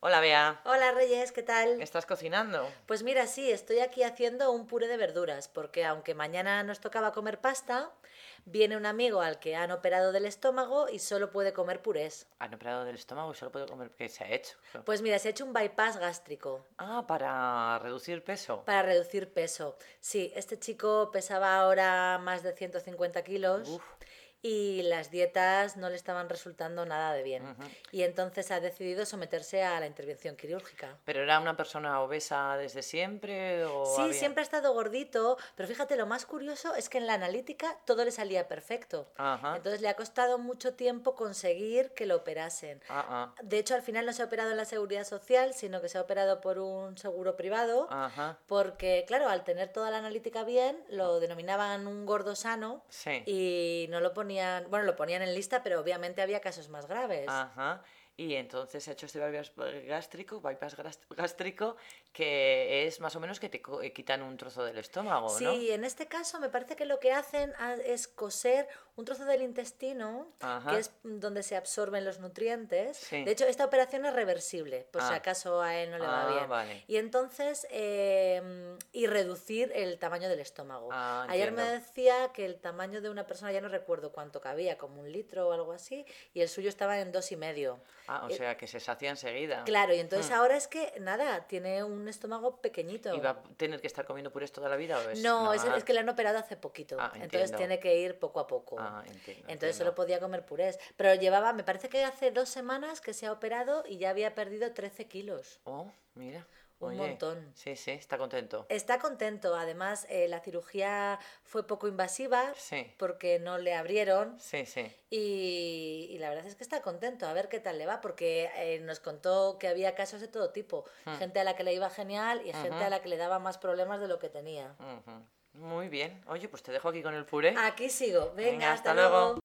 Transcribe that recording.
Hola, Bea. Hola Reyes, ¿qué tal? ¿Estás cocinando? Pues mira, sí, estoy aquí haciendo un puré de verduras, porque aunque mañana nos tocaba comer pasta, viene un amigo al que han operado del estómago y solo puede comer purés. Han operado del estómago y solo puedo comer. ¿Qué se ha hecho? Pues mira, se ha hecho un bypass gástrico Ah, para reducir peso. para reducir peso. Sí, este chico pesaba ahora más de 150 kilos. Uf. Y las dietas no le estaban resultando nada de bien. Ujú. Y entonces ha decidido someterse a la intervención quirúrgica. ¿Pero era una persona obesa desde siempre? O Sí, había- siempre ha estado gordito, pero fíjate, lo más curioso es que en la analítica todo le salía perfecto. Ajá. Entonces le ha costado mucho tiempo conseguir que lo operasen. Ah, ah. De hecho, al final no se ha operado en la seguridad social, sino que se ha operado por un seguro privado, porque, claro, al tener toda la analítica bien, lo denominaban un gordo sano Sí. y no lo ponían, bueno, lo ponían en lista, pero obviamente había casos más graves. Ajá. Y entonces se ha hecho este bypass gástrico, bypass gástrico, que es más o menos que te eh, quitan un trozo del estómago, ¿no? Sí, en este caso me parece que lo que hacen es coser un trozo del intestino, Ajá. que es donde se absorben los nutrientes. Sí. De hecho, esta operación es reversible, por si Ah. acaso a él no le va Ah, bien. vale. Y entonces, eh, y reducir el tamaño del estómago. Ah, Ayer me decía que el tamaño de una persona, ya no recuerdo cuánto cabía, como un litro o algo así, y el suyo estaba en dos y medio. Ah, o Eh, sea, que se sacia enseguida. Claro, y entonces Mm. ahora es que, nada, tiene un estómago pequeñito. ¿Y va a tener que estar comiendo purés toda la vida o es No, es, que le han operado hace poquito. Ah, entonces tiene que ir poco a poco. Ah, entiendo, entonces entiendo. solo podía comer purés. Pero llevaba, me parece que hace dos semanas que se ha operado y ya había perdido 13 kilos. Oh, mira. Un Oye, montón. Sí, sí, está contento. Está contento. Además, eh, la cirugía fue poco invasiva Sí. porque no le abrieron. Sí, sí. Y, y la verdad es que está contento, a ver qué tal le va, porque eh, nos contó que había casos de todo tipo. Hmm. Gente a la que le iba genial y gente a la que le daba más problemas de lo que tenía. Muy bien. Oye, pues te dejo aquí con el puré. Aquí sigo. Venga, Venga, hasta, hasta luego. luego.